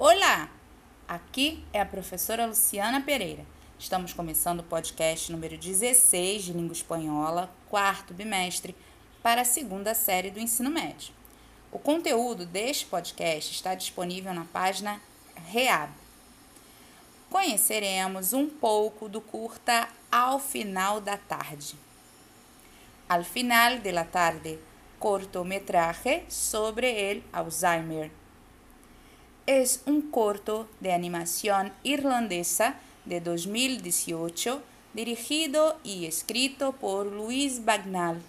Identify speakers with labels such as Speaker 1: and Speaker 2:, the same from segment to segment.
Speaker 1: Olá! Aqui é a professora Luciana Pereira. Estamos começando o podcast número 16 de língua espanhola, quarto bimestre, para a segunda série do ensino médio. O conteúdo deste podcast está disponível na página REAB. Conheceremos um pouco do curta Ao Final da Tarde. Al final de la tarde, cortometraje sobre el Alzheimer es un corto de animación irlandesa de 2018 dirigido y escrito por Luis Bagnall.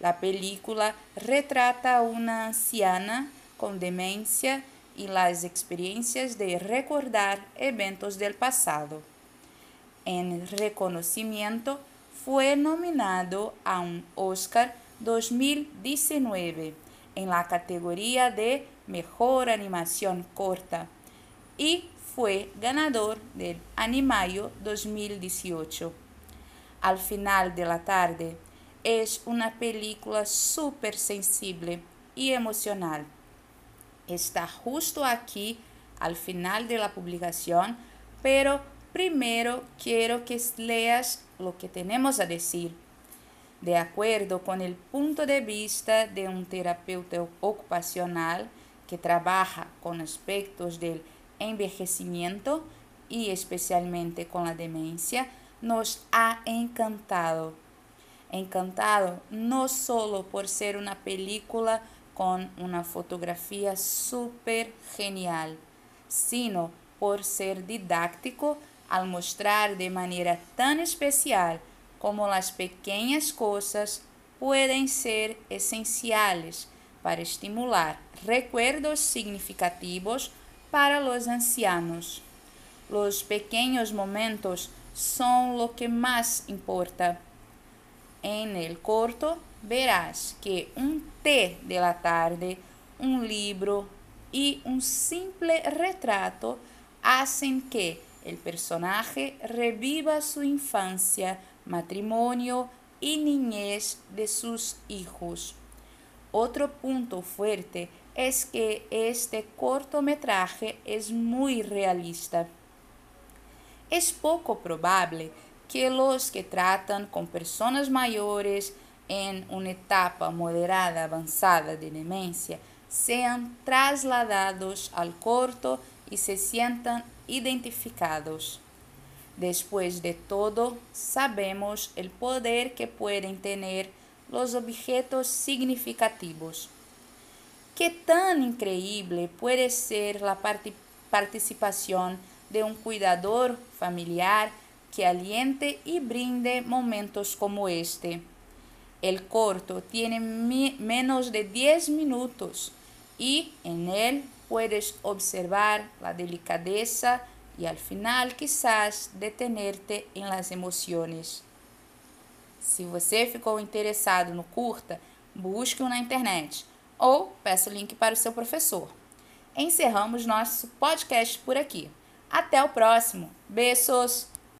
Speaker 1: La película retrata a una anciana con demencia y las experiencias de recordar eventos del pasado. En reconocimiento fue nominado a un Oscar 2019 en la categoría de Mejor Animación Corta y fue ganador del Animayo 2018. Al final de la tarde, es una película súper sensible y emocional. Está justo aquí al final de la publicación, pero primero quiero que leas lo que tenemos a decir. De acuerdo con el punto de vista de un terapeuta ocupacional, que trabaja con aspectos del envejecimiento y especialmente con la demencia, nos ha encantado. Encantado no solo por ser una película con una fotografía súper genial, sino por ser didáctico al mostrar de manera tan especial como las pequeñas cosas pueden ser esenciales para estimular recuerdos significativos para los ancianos. Los pequeños momentos son lo que más importa. En el corto verás que un té de la tarde, un libro y un simple retrato hacen que el personaje reviva su infancia, matrimonio y niñez de sus hijos. Otro punto fuerte es que este cortometraje es muy realista. Es poco probable que los que tratan con personas mayores en una etapa moderada avanzada de demencia sean trasladados al corto y se sientan identificados. Después de todo, sabemos el poder que pueden tener los objetos significativos. ¿Qué tan increíble puede ser la part participación de un cuidador familiar que aliente y brinde momentos como este? El corto tiene menos de 10 minutos y en él puedes observar la delicadeza y al final quizás detenerte en las emociones. Se você ficou interessado no curta, busque-o na internet ou peça o link para o seu professor. Encerramos nosso podcast por aqui. Até o próximo. Beijos!